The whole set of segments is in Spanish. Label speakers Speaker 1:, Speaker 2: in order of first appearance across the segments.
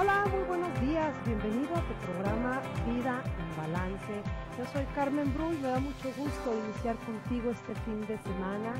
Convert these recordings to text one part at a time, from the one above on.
Speaker 1: Hola, muy buenos días. Bienvenido a tu programa Vida en Balance. Yo soy Carmen Bru y me da mucho gusto iniciar contigo este fin de semana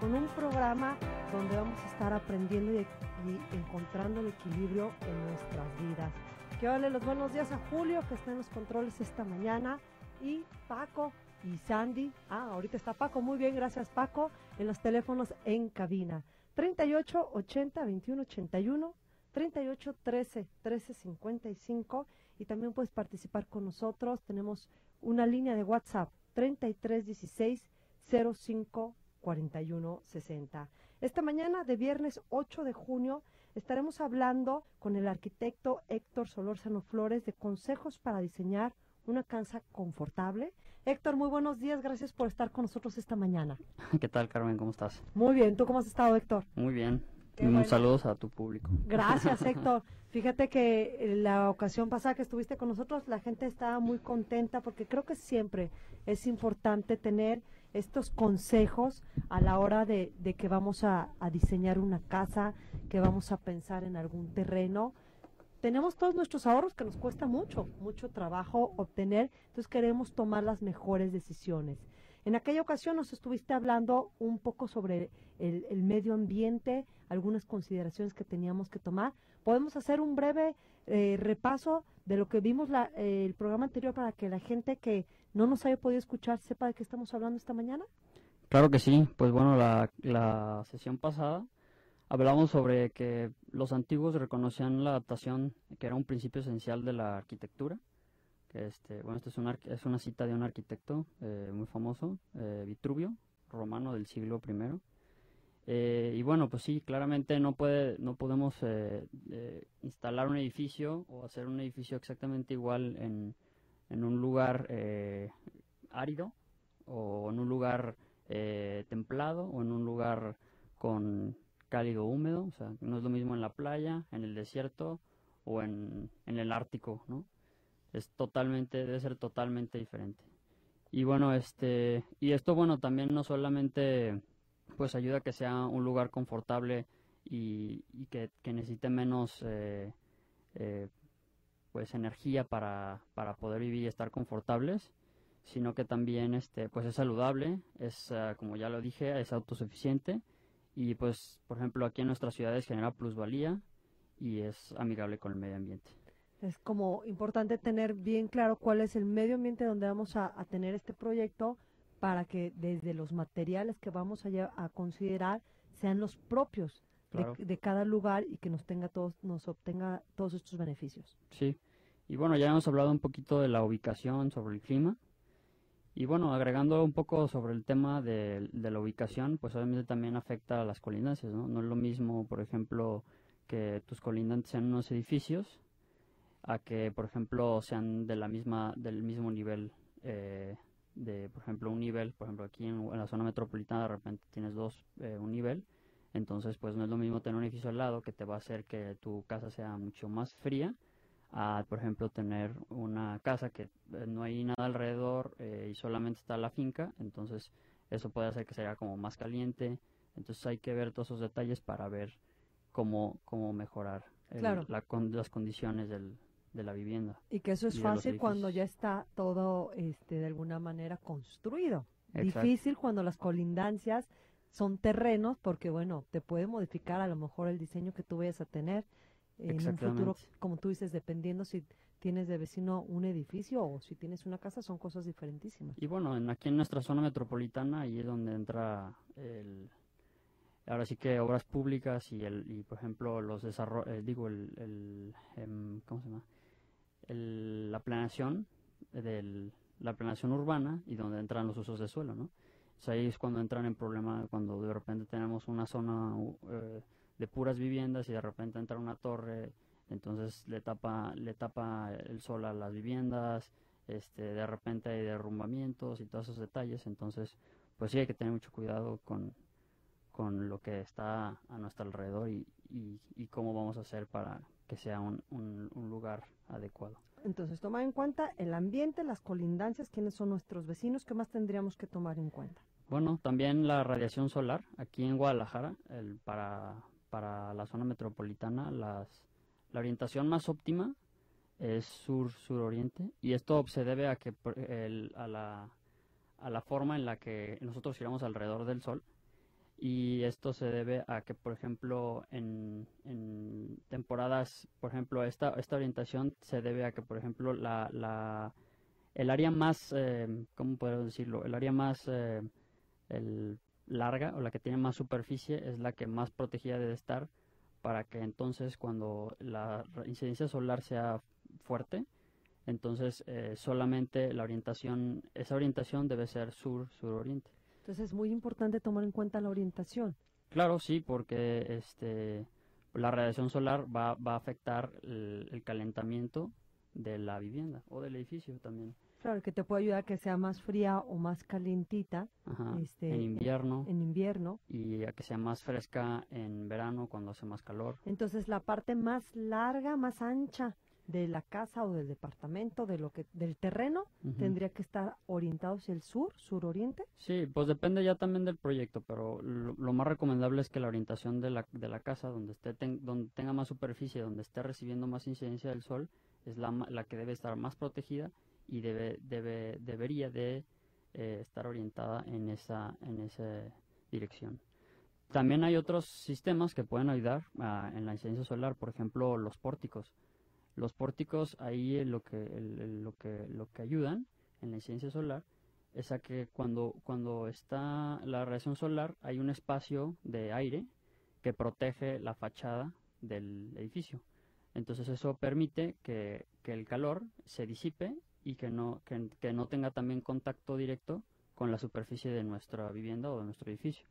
Speaker 1: con un programa donde vamos a estar aprendiendo y, y encontrando el equilibrio en nuestras vidas. Quiero darle los buenos días a Julio, que está en los controles esta mañana, y Paco y Sandy. Ah, ahorita está Paco. Muy bien, gracias Paco. En los teléfonos en cabina. 38 80 21 81 38 13 13 55 y también puedes participar con nosotros. Tenemos una línea de WhatsApp 33 16 05 41 60. Esta mañana de viernes 8 de junio estaremos hablando con el arquitecto Héctor Solórzano Flores de consejos para diseñar una casa confortable. Héctor, muy buenos días, gracias por estar con nosotros esta mañana.
Speaker 2: ¿Qué tal, Carmen? ¿Cómo estás?
Speaker 1: Muy bien, ¿tú cómo has estado, Héctor?
Speaker 2: Muy bien. Un
Speaker 1: bueno.
Speaker 2: saludos a tu público.
Speaker 1: Gracias, Héctor. Fíjate que eh, la ocasión pasada que estuviste con nosotros, la gente estaba muy contenta porque creo que siempre es importante tener estos consejos a la hora de, de que vamos a, a diseñar una casa, que vamos a pensar en algún terreno. Tenemos todos nuestros ahorros que nos cuesta mucho, mucho trabajo obtener, entonces queremos tomar las mejores decisiones. En aquella ocasión nos estuviste hablando un poco sobre el, medio ambiente, algunas consideraciones que teníamos que tomar. Podemos hacer un breve eh, repaso de lo que vimos la, eh, el programa anterior para que la gente que no nos haya podido escuchar sepa de qué estamos hablando esta mañana.
Speaker 2: Claro que sí. Pues bueno, la, la sesión pasada hablamos sobre que los antiguos reconocían la adaptación, que era un principio esencial de la arquitectura. Este, bueno, esta es arqu- es una cita de un arquitecto eh, muy famoso, eh, Vitruvio, romano del siglo I. Eh, y bueno, pues sí, claramente no puede, no podemos instalar un edificio o hacer un edificio exactamente igual en, un lugar árido o en un lugar templado o en un lugar con cálido húmedo, o sea, no es lo mismo en la playa, en el desierto o en el Ártico, ¿no? Es totalmente, debe ser totalmente diferente. Y bueno, este, y esto, bueno, también no solamente pues ayuda a que sea un lugar confortable y, que, necesite menos eh, eh, pues energía para, para poder vivir y estar confortables, sino que también este pues es saludable, es ah, como ya lo dije, es autosuficiente y pues por ejemplo aquí en nuestras ciudades genera plusvalía y es amigable con el medio ambiente.
Speaker 1: Es como importante tener bien claro cuál es el medio ambiente donde vamos a, a tener este proyecto para que desde los materiales que vamos a, considerar sean los propios de, cada lugar y que nos tenga todos, nos obtenga todos estos beneficios.
Speaker 2: Sí, y bueno, ya hemos hablado un poquito de la ubicación, sobre el clima. Y bueno, agregando un poco sobre el tema de, de la ubicación, pues obviamente también afecta a las colindancias, ¿no? No es lo mismo, por ejemplo, que tus colindantes sean unos edificios, a que, por ejemplo, sean de la misma, del mismo nivel, eh, de, por ejemplo, un nivel, por ejemplo, aquí en, en la zona metropolitana de repente tienes dos, eh, un nivel, entonces pues no es lo mismo tener un edificio al lado que te va a hacer que tu casa sea mucho más fría, a, por ejemplo, tener una casa que eh, no hay nada alrededor eh, y solamente está la finca, entonces eso puede hacer que sea como más caliente, entonces hay que ver todos esos detalles para ver cómo, cómo mejorar el-
Speaker 1: Claro.
Speaker 2: la con- las condiciones del, de la vivienda.
Speaker 1: Y que eso es fácil cuando ya está todo este, de alguna manera construido.
Speaker 2: Exacto.
Speaker 1: Difícil cuando las colindancias son terrenos porque, bueno, te puede modificar a lo mejor el diseño que tú vayas a tener en un futuro, como tú dices, dependiendo si tienes de vecino un edificio o si tienes una casa, son cosas diferentísimas.
Speaker 2: Y bueno, en, aquí en nuestra zona metropolitana, ahí es donde entra el, ahora sí que obras públicas y, el, y por ejemplo, los desarrollos, digo, el, el, em, ¿cómo se llama? El- la planeación del, la planeación urbana y donde entran los usos de suelo, ¿no? Sea, ahí es cuando entran en problema, cuando de repente tenemos una zona eh, de puras viviendas y de repente entra una torre, entonces le tapa, le tapa el sol a las viviendas, este, de repente hay derrumbamientos y todos esos detalles, entonces pues sí hay que tener mucho cuidado con, con lo que está a nuestro alrededor y, y, y cómo vamos a hacer para que sea un, un, un lugar adecuado.
Speaker 1: Entonces, tomar en cuenta el ambiente, las colindancias, quiénes son nuestros vecinos, ¿qué más tendríamos que tomar en cuenta?
Speaker 2: Bueno, también la radiación solar aquí en Guadalajara, el, para, para la zona metropolitana, las, la orientación más óptima es sur-suroriente y esto se debe a que a, la, a la forma en la que nosotros giramos alrededor del Sol y esto se debe a que, por ejemplo, en, en temporadas, por ejemplo, esta, esta orientación se debe a que, por ejemplo, la, la, el área más, eh, ¿cómo puedo decirlo? El área más eh, el, larga o la que tiene más superficie es la que más protegida debe estar para que entonces cuando la incidencia solar sea fuerte, entonces eh, solamente la orientación, esa orientación debe ser sur-suroriente.
Speaker 1: Entonces es muy importante tomar en cuenta la orientación.
Speaker 2: Claro, sí, porque este, la radiación solar va, va a afectar el, calentamiento de la vivienda o del edificio también.
Speaker 1: Claro, que te puede ayudar a que sea más fría o más calientita
Speaker 2: este, en invierno.
Speaker 1: En, invierno.
Speaker 2: Y a que sea más fresca en verano cuando hace más calor.
Speaker 1: Entonces la parte más larga, más ancha de la casa o del departamento, de lo que del terreno, tendría que estar orientado hacia el sur, suroriente.
Speaker 2: Sí, pues depende ya también del proyecto, pero lo, más recomendable es que la orientación de la, de la casa, donde esté donde tenga más superficie, donde esté recibiendo más incidencia del sol, es la, la que debe estar más protegida y debe, debe debería de eh, estar orientada en esa en esa dirección. También hay otros sistemas que pueden ayudar en la incidencia solar, por ejemplo, los pórticos los pórticos ahí lo que, lo que, lo que ayudan en la incidencia solar es a que cuando, cuando está la radiación solar hay un espacio de aire que protege la fachada del edificio. Entonces eso permite que, el calor se disipe y que no, que, no tenga también contacto directo con la superficie de nuestra vivienda o de nuestro edificio.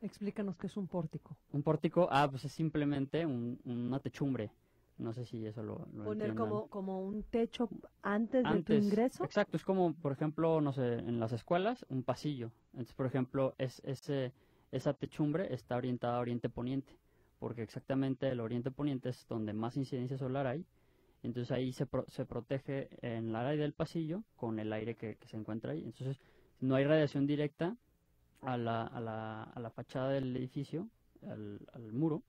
Speaker 1: Explícanos qué es un pórtico.
Speaker 2: Un pórtico, ah, pues es simplemente una techumbre no sé si eso lo,
Speaker 1: Poner como, como un techo antes, de tu ingreso.
Speaker 2: Exacto, es como, por ejemplo, no sé, en las escuelas, un pasillo. Entonces, por ejemplo, es, ese, esa techumbre está orientada a oriente-poniente, porque exactamente el oriente-poniente es donde más incidencia solar hay. Entonces ahí se, se protege en el área del pasillo con el aire que, se encuentra ahí. Entonces no hay radiación directa a la, a la, a la fachada del edificio, al, al muro,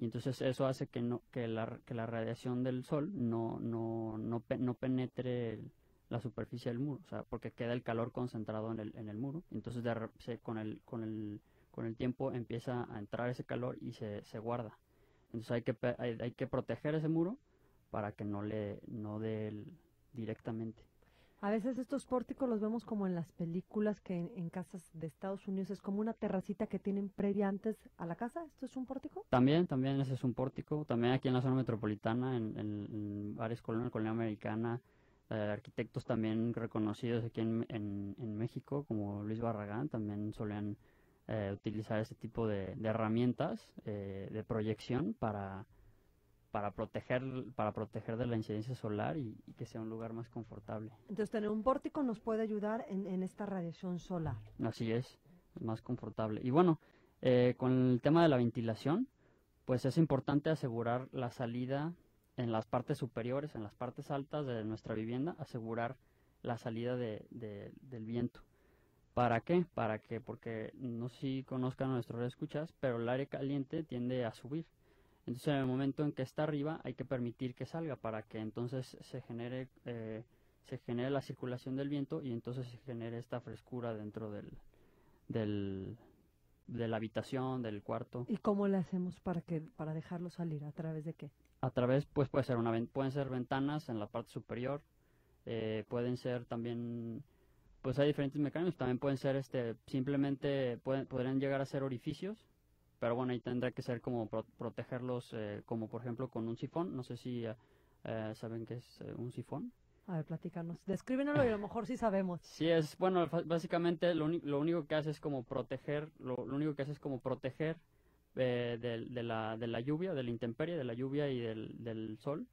Speaker 2: y entonces eso hace que no que la, que la radiación del sol no no no, no penetre la superficie del muro o sea porque queda el calor concentrado en el, en el muro. Entonces con el con el con el tiempo empieza a entrar ese calor y se, se guarda. Entonces hay que hay, hay que proteger ese muro para que no le no dé directamente
Speaker 1: a veces estos pórticos los vemos como en las películas que en, casas de Estados Unidos es como una terracita que tienen previa antes a la casa. ¿Esto es un pórtico?
Speaker 2: También, también ese es un pórtico. También aquí en la zona metropolitana, en, en, varias colonias, colonia americana, eh, arquitectos también reconocidos aquí en, en, México, como Luis Barragán, también solían eh, utilizar ese tipo de, herramientas eh, de proyección para para proteger, para proteger de la incidencia solar y, que sea un lugar más confortable.
Speaker 1: Entonces tener un pórtico nos puede ayudar en, esta radiación solar.
Speaker 2: Así es, más confortable. Y bueno, eh, con el tema de la ventilación, pues es importante asegurar la salida en las partes superiores, en las partes altas de nuestra vivienda, asegurar la salida de, del viento. ¿Para qué? Para que, porque no sé si conozcan a nuestros escuchas, pero el aire caliente tiende a subir. Entonces en el momento en que está arriba hay que permitir que salga para que entonces se genere, eh, se genere la circulación del viento y entonces se genere esta frescura dentro del, del, de la habitación, del cuarto.
Speaker 1: ¿Y cómo le hacemos para que para dejarlo salir? ¿A través de qué?
Speaker 2: A través, pues puede ser una pueden ser ventanas en la parte superior, eh, pueden ser también, pues hay diferentes mecanismos, también pueden ser este, simplemente pueden, podrían llegar a ser orificios pero bueno, ahí tendrá que ser como protegerlos, eh, como por ejemplo con un sifón. No sé si eh, eh, saben qué es un sifón.
Speaker 1: A ver, platícanos. Descríbenoslo y a lo mejor sí sabemos.
Speaker 2: Sí, es, bueno, básicamente lo, lo único que hace es como proteger, lo, único que hace es como proteger de, de, la, de la lluvia, de la intemperie, de la lluvia y del, del sol,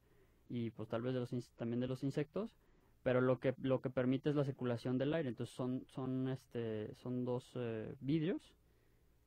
Speaker 2: y pues tal vez de los, también de los insectos, pero lo que, lo que permite es la circulación del aire. Entonces son, son, este, son dos vidrios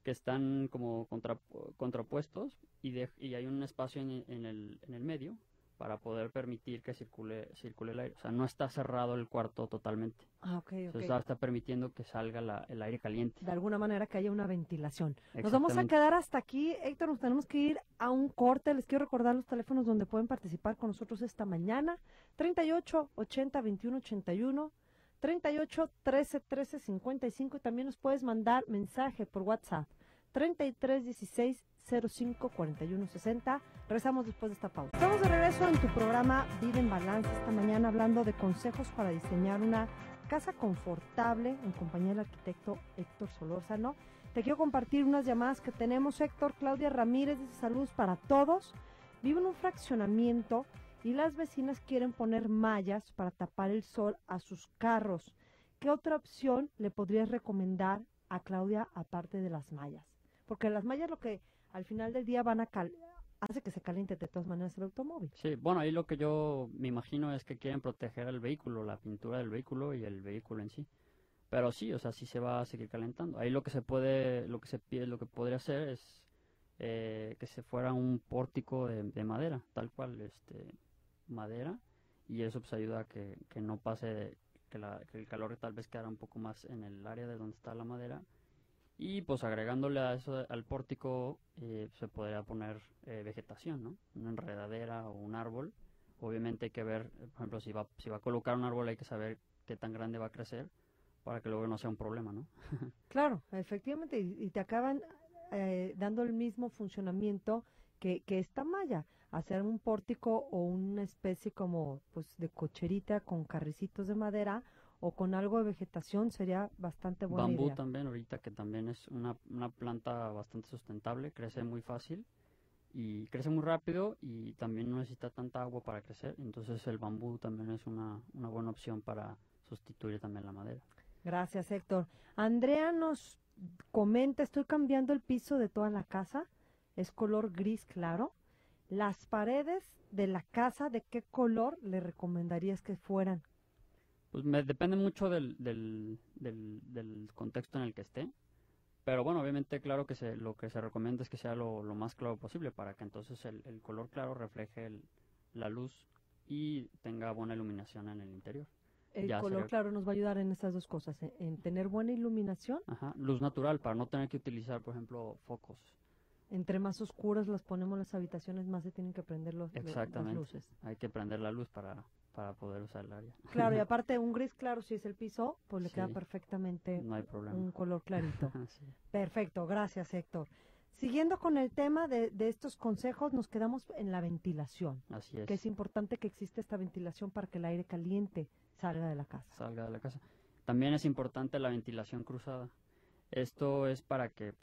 Speaker 2: que están como contra, contrapuestos y, y hay un espacio en, el, en el medio para poder permitir que circule, circule el aire. O sea, no está cerrado el cuarto totalmente.
Speaker 1: Ah, ok, ok.
Speaker 2: Entonces está, permitiendo que salga la- el aire caliente.
Speaker 1: De alguna manera que haya una ventilación. Nos vamos a quedar hasta aquí, Héctor. Nos tenemos que ir a un corte. Les quiero recordar los teléfonos donde pueden participar con nosotros esta mañana: 38 80 21 81, 38 13 13 55. Y también nos puedes mandar mensaje por WhatsApp: 33 16 05 41 60. Regresamos después de esta pausa. Estamos de regreso en tu programa Vive en Balance esta mañana hablando de consejos para diseñar una casa confortable en compañía del arquitecto Héctor Solórzano. Te quiero compartir unas llamadas que tenemos. Héctor, Claudia Ramírez dice saludos para todos. Vive en un fraccionamiento y las vecinas quieren poner mallas para tapar el sol a sus carros. ¿Qué otra opción le podrías recomendar a Claudia aparte de las mallas? Porque las mallas lo que al final del día van a cal hace que se caliente de todas maneras el automóvil.
Speaker 2: Sí, bueno, ahí lo que yo me imagino es que quieren proteger el vehículo, la pintura del vehículo y el vehículo en sí. Pero sí, o sea, sí se va a seguir calentando. Ahí lo que se puede, lo que se pide, lo que podría hacer es eh, que se fuera un pórtico de, de madera, tal cual, este, madera, y eso pues ayuda a que, que no pase, que, la, que el calor tal vez quedara un poco más en el área de donde está la madera. Y pues agregándole a eso, al pórtico, eh, se podría poner eh, vegetación, ¿no? Una enredadera o un árbol. Obviamente hay que ver, por ejemplo, si va, si va a colocar un árbol hay que saber qué tan grande va a crecer para que luego no sea un problema, ¿no?
Speaker 1: Claro, efectivamente, y te acaban eh, dando el mismo funcionamiento que, que esta malla, hacer un pórtico o una especie como pues de cocherita con carricitos de madera o con algo de vegetación sería bastante buena
Speaker 2: Bambú
Speaker 1: idea.
Speaker 2: también ahorita que también es una, una planta bastante sustentable, crece muy fácil y crece muy rápido y también no necesita tanta agua para crecer, entonces el bambú también es una, una buena opción para sustituir también la madera.
Speaker 1: Gracias, Héctor. Andrea nos comenta, estoy cambiando el piso de toda la casa, es color gris claro. Las paredes de la casa, ¿de qué color le recomendarías que fueran?
Speaker 2: Pues me depende mucho del, del, del, del contexto en el que esté. Pero bueno, obviamente, claro que se, lo que se recomienda es que sea lo, lo más claro posible para que entonces el, el color claro refleje el- la luz y tenga buena iluminación en el interior.
Speaker 1: El
Speaker 2: Ya
Speaker 1: color
Speaker 2: sería-
Speaker 1: claro nos va a ayudar en estas dos cosas, en, en tener buena iluminación,
Speaker 2: Ajá, luz natural para no tener que utilizar, por ejemplo, focos.
Speaker 1: Entre más oscuras las ponemos las habitaciones, más se tienen que prender los, las
Speaker 2: Exactamente.
Speaker 1: luces.
Speaker 2: Hay que prender la luz para, para poder usar el área.
Speaker 1: Claro, y aparte un gris claro si es el piso, pues le queda perfectamente
Speaker 2: No hay problema.
Speaker 1: un color clarito.
Speaker 2: Sí.
Speaker 1: Perfecto, gracias Héctor. Siguiendo con el tema de, de estos consejos, nos quedamos en la ventilación,
Speaker 2: Así es.
Speaker 1: que es importante que exista esta ventilación para que el aire caliente salga de la casa.
Speaker 2: salga de la casa. También es importante la ventilación cruzada. Esto es para que,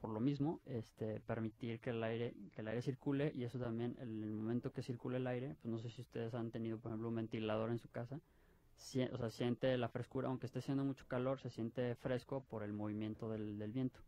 Speaker 2: por lo mismo, este, permitir que el aire, que el aire circule y eso también, en el momento que circule el aire, pues no sé si ustedes han tenido, por ejemplo, un ventilador en su casa, sie- o sea, siente la frescura, aunque esté haciendo mucho calor, se siente fresco por el movimiento del, del viento.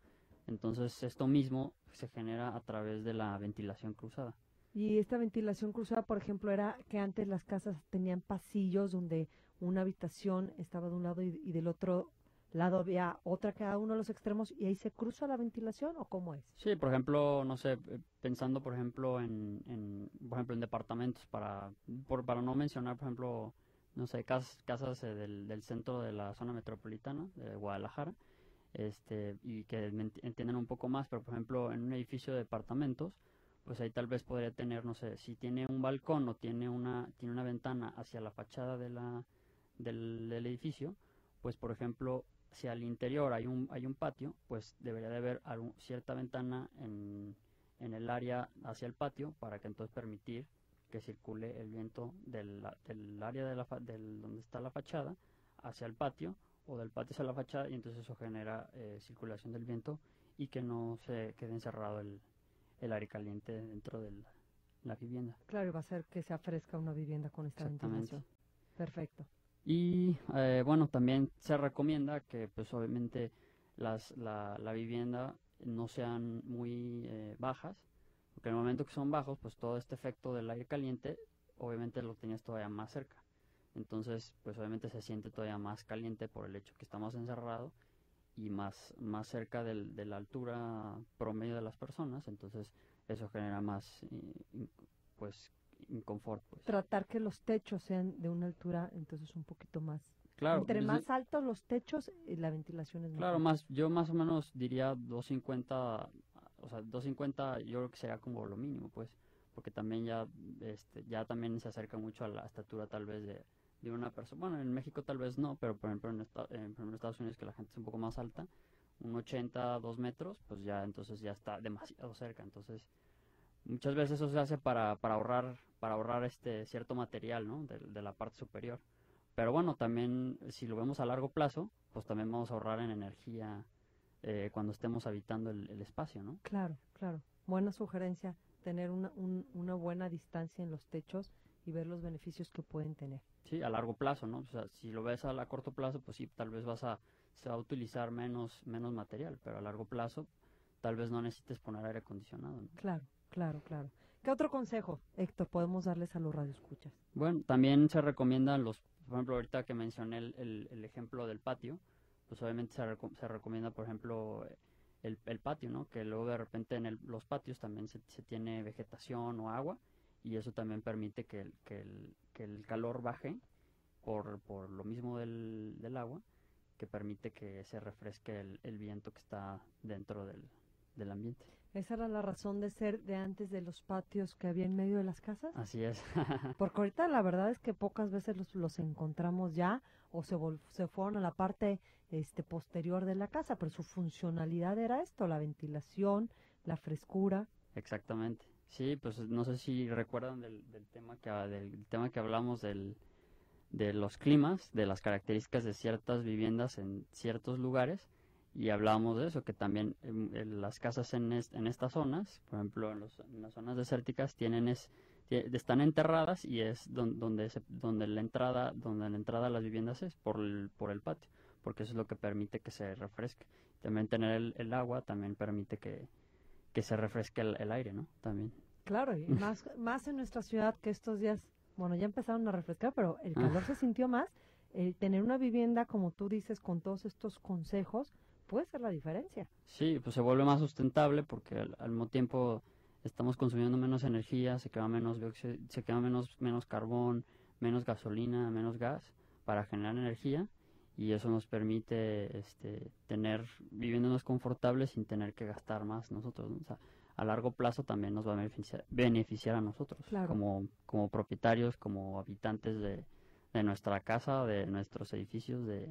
Speaker 2: Entonces, esto mismo se genera a través de la ventilación cruzada.
Speaker 1: Y esta ventilación cruzada, por ejemplo, era que antes las casas tenían pasillos donde una habitación estaba de un lado y del otro lado había otra cada uno de los extremos y ahí se cruza la ventilación o cómo es?
Speaker 2: Sí, por ejemplo, no sé, eh, pensando por ejemplo en, por ejemplo en departamentos para por, para no mencionar por ejemplo, no sé, cas- casas eh, del, del centro de la zona metropolitana de Guadalajara, este y que me ent- entiendan un poco más, pero por ejemplo en un edificio de departamentos, pues ahí tal vez podría tener, no sé, si tiene un balcón o tiene una tiene una ventana hacia la fachada de la del, del edificio, pues por ejemplo si al interior hay un, hay un patio, pues debería de haber algún- cierta ventana en, en el área hacia el patio para que entonces permitir que circule el viento del, del área de la, fa- del, donde está la fachada hacia el patio o del patio hacia la fachada y entonces eso genera eh, circulación del viento y que no se quede encerrado el, el aire caliente dentro de la, la vivienda.
Speaker 1: Claro, y va a ser que se fresca una vivienda con esta ventilación. Perfecto.
Speaker 2: Y eh, bueno, también se recomienda que pues obviamente las, la, la vivienda no sean muy eh, bajas, porque en el momento que son bajos, pues todo este efecto del aire caliente, obviamente lo tenías todavía más cerca. Entonces, pues obviamente se siente todavía más caliente por el hecho que estamos encerrados y más, más cerca del- de la altura promedio de las personas, entonces eso genera más, eh, pues, Pues.
Speaker 1: Tratar que los techos sean de una altura entonces un poquito más.
Speaker 2: Claro.
Speaker 1: Entre
Speaker 2: pues,
Speaker 1: más altos los techos, eh, la ventilación es
Speaker 2: Claro, más, yo más o menos diría 250, o sea, 250 yo creo que sería como lo mínimo, pues, porque también ya, este, ya también se acerca mucho a la estatura tal vez de, de una persona. Bueno, en México tal vez no, pero por ejemplo en, esta- en, por ejemplo, en Estados Unidos que la gente es un poco más alta, un 80, 2 metros, pues ya entonces ya está demasiado cerca. Entonces, muchas veces eso se hace para, para ahorrar, para ahorrar este cierto material, ¿no? De, de la parte superior. Pero bueno, también si lo vemos a largo plazo, pues también vamos a ahorrar en energía eh, cuando estemos habitando el, el espacio, ¿no?
Speaker 1: Claro, claro. Buena sugerencia, tener una, un- una buena distancia en los techos y ver los beneficios que pueden tener.
Speaker 2: Sí, a largo plazo, ¿no? O sea, si lo ves a, la corto plazo, pues sí, tal vez vas a, se va a utilizar menos, menos material, pero a largo plazo tal vez no necesites poner aire acondicionado, ¿no?
Speaker 1: Claro, claro, claro. ¿Qué otro consejo, Héctor, podemos darles a los radioescuchas?
Speaker 2: Bueno, también se recomiendan los, por ejemplo, ahorita que mencioné el, ejemplo del patio, pues obviamente se, se recomienda, por ejemplo, el, patio, ¿no? Que luego de repente en los patios también se, tiene vegetación o agua y eso también permite que el, que el, que el calor baje por, por lo mismo del, del agua, que permite que se refresque el, el viento que está dentro del, del ambiente.
Speaker 1: Esa era la razón de ser de antes de los patios que había en medio de las casas.
Speaker 2: Así es.
Speaker 1: Porque ahorita la verdad es que pocas veces los, los encontramos ya o se, vol- se fueron a la parte este, posterior de la casa, pero su funcionalidad era esto, la ventilación, la frescura.
Speaker 2: Exactamente. Sí, pues no sé si recuerdan del, del tema que del tema que hablamos del, de los climas, de las características de ciertas viviendas en ciertos lugares y hablábamos de eso, que también en, en las casas en, est- en estas zonas, por ejemplo en, los- en las zonas desérticas tienen es están enterradas y es don- donde se- donde la entrada donde la entrada a las viviendas es por el, por el patio, porque eso es lo que permite que se refresque. También tener el, el agua también permite que, que se refresque el, el aire, ¿no? También.
Speaker 1: Claro, y más, más en nuestra ciudad que estos días, bueno, ya empezaron a refrescar, pero el calor se sintió más. El tener una vivienda, como tú dices, con todos estos consejos, puede ser la diferencia.
Speaker 2: Sí, pues se vuelve más sustentable porque al, al mismo tiempo estamos consumiendo menos energía, se quema menos se quema menos menos carbón, menos gasolina, menos gas para generar energía y eso nos permite este tener viviendas confortables sin tener que gastar más nosotros, ¿no? O sea, a largo plazo también nos va a beneficiar, beneficiar a nosotros
Speaker 1: Claro.
Speaker 2: como como propietarios, como habitantes de, de nuestra casa, de nuestros edificios, de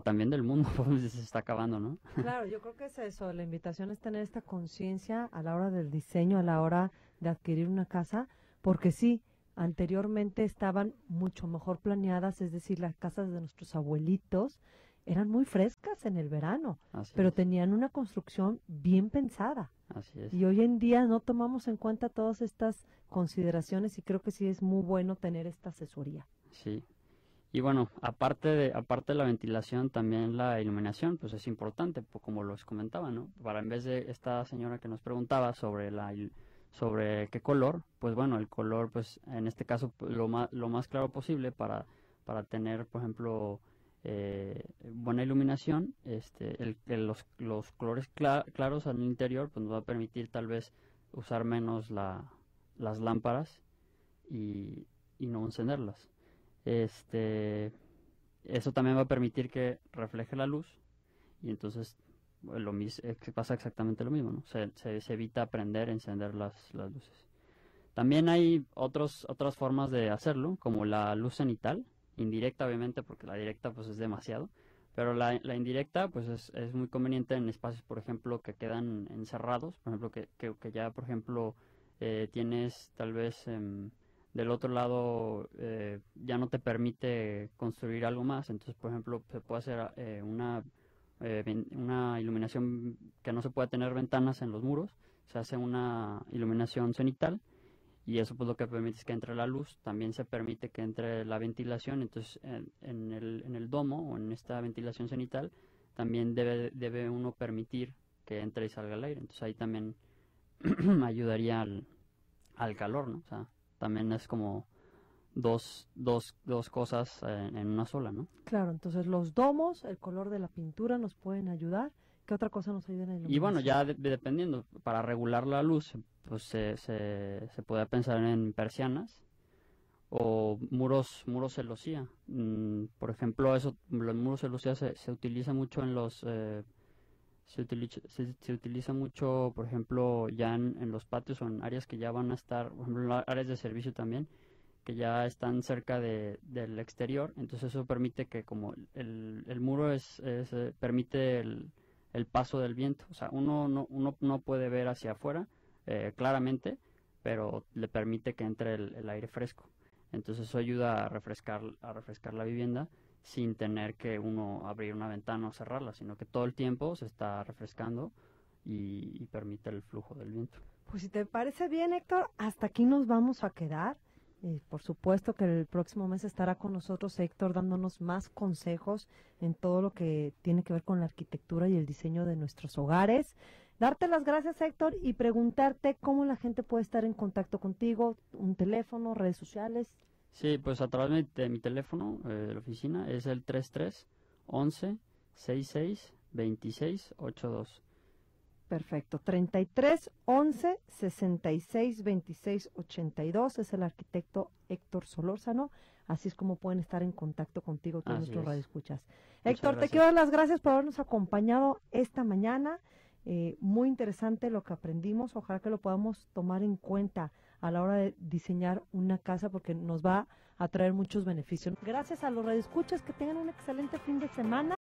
Speaker 2: también del mundo, pues se está acabando, ¿no?
Speaker 1: Claro, yo creo que es eso, la invitación es tener esta conciencia a la hora del diseño, a la hora de adquirir una casa, porque sí, anteriormente estaban mucho mejor planeadas, es decir, las casas de nuestros abuelitos eran muy frescas en el verano,
Speaker 2: Así
Speaker 1: pero
Speaker 2: es,
Speaker 1: tenían una construcción bien pensada.
Speaker 2: así es.
Speaker 1: Y hoy en día no tomamos en cuenta todas estas consideraciones y creo que sí es muy bueno tener esta asesoría.
Speaker 2: Sí. Y bueno, aparte de, aparte de la ventilación, también la iluminación, pues es importante, como los comentaba, ¿no? Para en vez de esta señora que nos preguntaba sobre la sobre qué color, pues bueno, el color, pues en este caso lo más, lo más claro posible para, para tener, por ejemplo, eh, buena iluminación, este, el, los, los colores cla- claros al interior, pues nos va a permitir tal vez usar menos la, las lámparas y, y no encenderlas. Este, eso también va a permitir que refleje la luz y entonces bueno, lo mis- eh, pasa exactamente lo mismo, ¿no? Se, se- se evita prender, encender las, las luces. También hay otros, otras formas de hacerlo, como la luz cenital, indirecta obviamente, porque la directa pues es demasiado, pero la, la indirecta pues es, es muy conveniente en espacios, por ejemplo, que quedan encerrados, por ejemplo, que, que, que ya, por ejemplo, eh, tienes tal vez em, del otro lado eh, ya no te permite construir algo más, entonces, por ejemplo, se puede hacer eh, una, eh, una iluminación que no se puede tener ventanas en los muros, se hace una iluminación cenital y eso pues lo que permite es que entre la luz, también se permite que entre la ventilación, entonces en, en el, en el domo o en esta ventilación cenital también debe, debe uno permitir que entre y salga el aire, entonces ahí también ayudaría al, al calor, ¿no? O sea, también es como dos, dos, dos cosas eh, en una sola, ¿no?
Speaker 1: Claro, entonces los domos, el color de la pintura nos pueden ayudar ¿Qué otra cosa nos ayuda en la
Speaker 2: Y bueno, ya dependiendo, para regular la luz, pues se, se, se puede pensar en persianas o muros muros celosía. Mm, por ejemplo, eso los muros celosía se, se utiliza mucho en los eh, se, utiliza, se, utiliza mucho, por ejemplo, ya en, los patios o en áreas que ya van a estar, por ejemplo, áreas de servicio también, que ya están cerca de, del exterior, entonces eso permite que como el, el muro es, eh, permite el, el, paso del viento, o sea, uno no, uno no puede ver hacia afuera eh, claramente, pero le permite que entre el, aire fresco, entonces eso ayuda a refrescar, a refrescar la vivienda sin tener que uno abrir una ventana o cerrarla, sino que todo el tiempo se está refrescando y, y permite el flujo del viento.
Speaker 1: Pues si te parece bien, Héctor, hasta aquí nos vamos a quedar. Eh, por supuesto que el próximo mes estará con nosotros Héctor dándonos más consejos en todo lo que tiene que ver con la arquitectura y el diseño de nuestros hogares. Darte las gracias Héctor y preguntarte cómo la gente puede estar en contacto contigo, un teléfono, redes sociales.
Speaker 2: Sí, pues a través de mi teléfono eh, de la oficina es el 33 11 66 26 82.
Speaker 1: Perfecto. 33 11 66 26 82 es el arquitecto Héctor Solórzano. Así es como pueden estar en contacto contigo todos nuestros radioescuchas. Héctor, te quiero dar las gracias por habernos acompañado esta mañana. Eh, muy interesante lo que aprendimos. Ojalá que lo podamos tomar en cuenta a la hora de diseñar una casa porque nos va a traer muchos beneficios. Gracias a los radioescuchas que tengan un excelente fin de semana.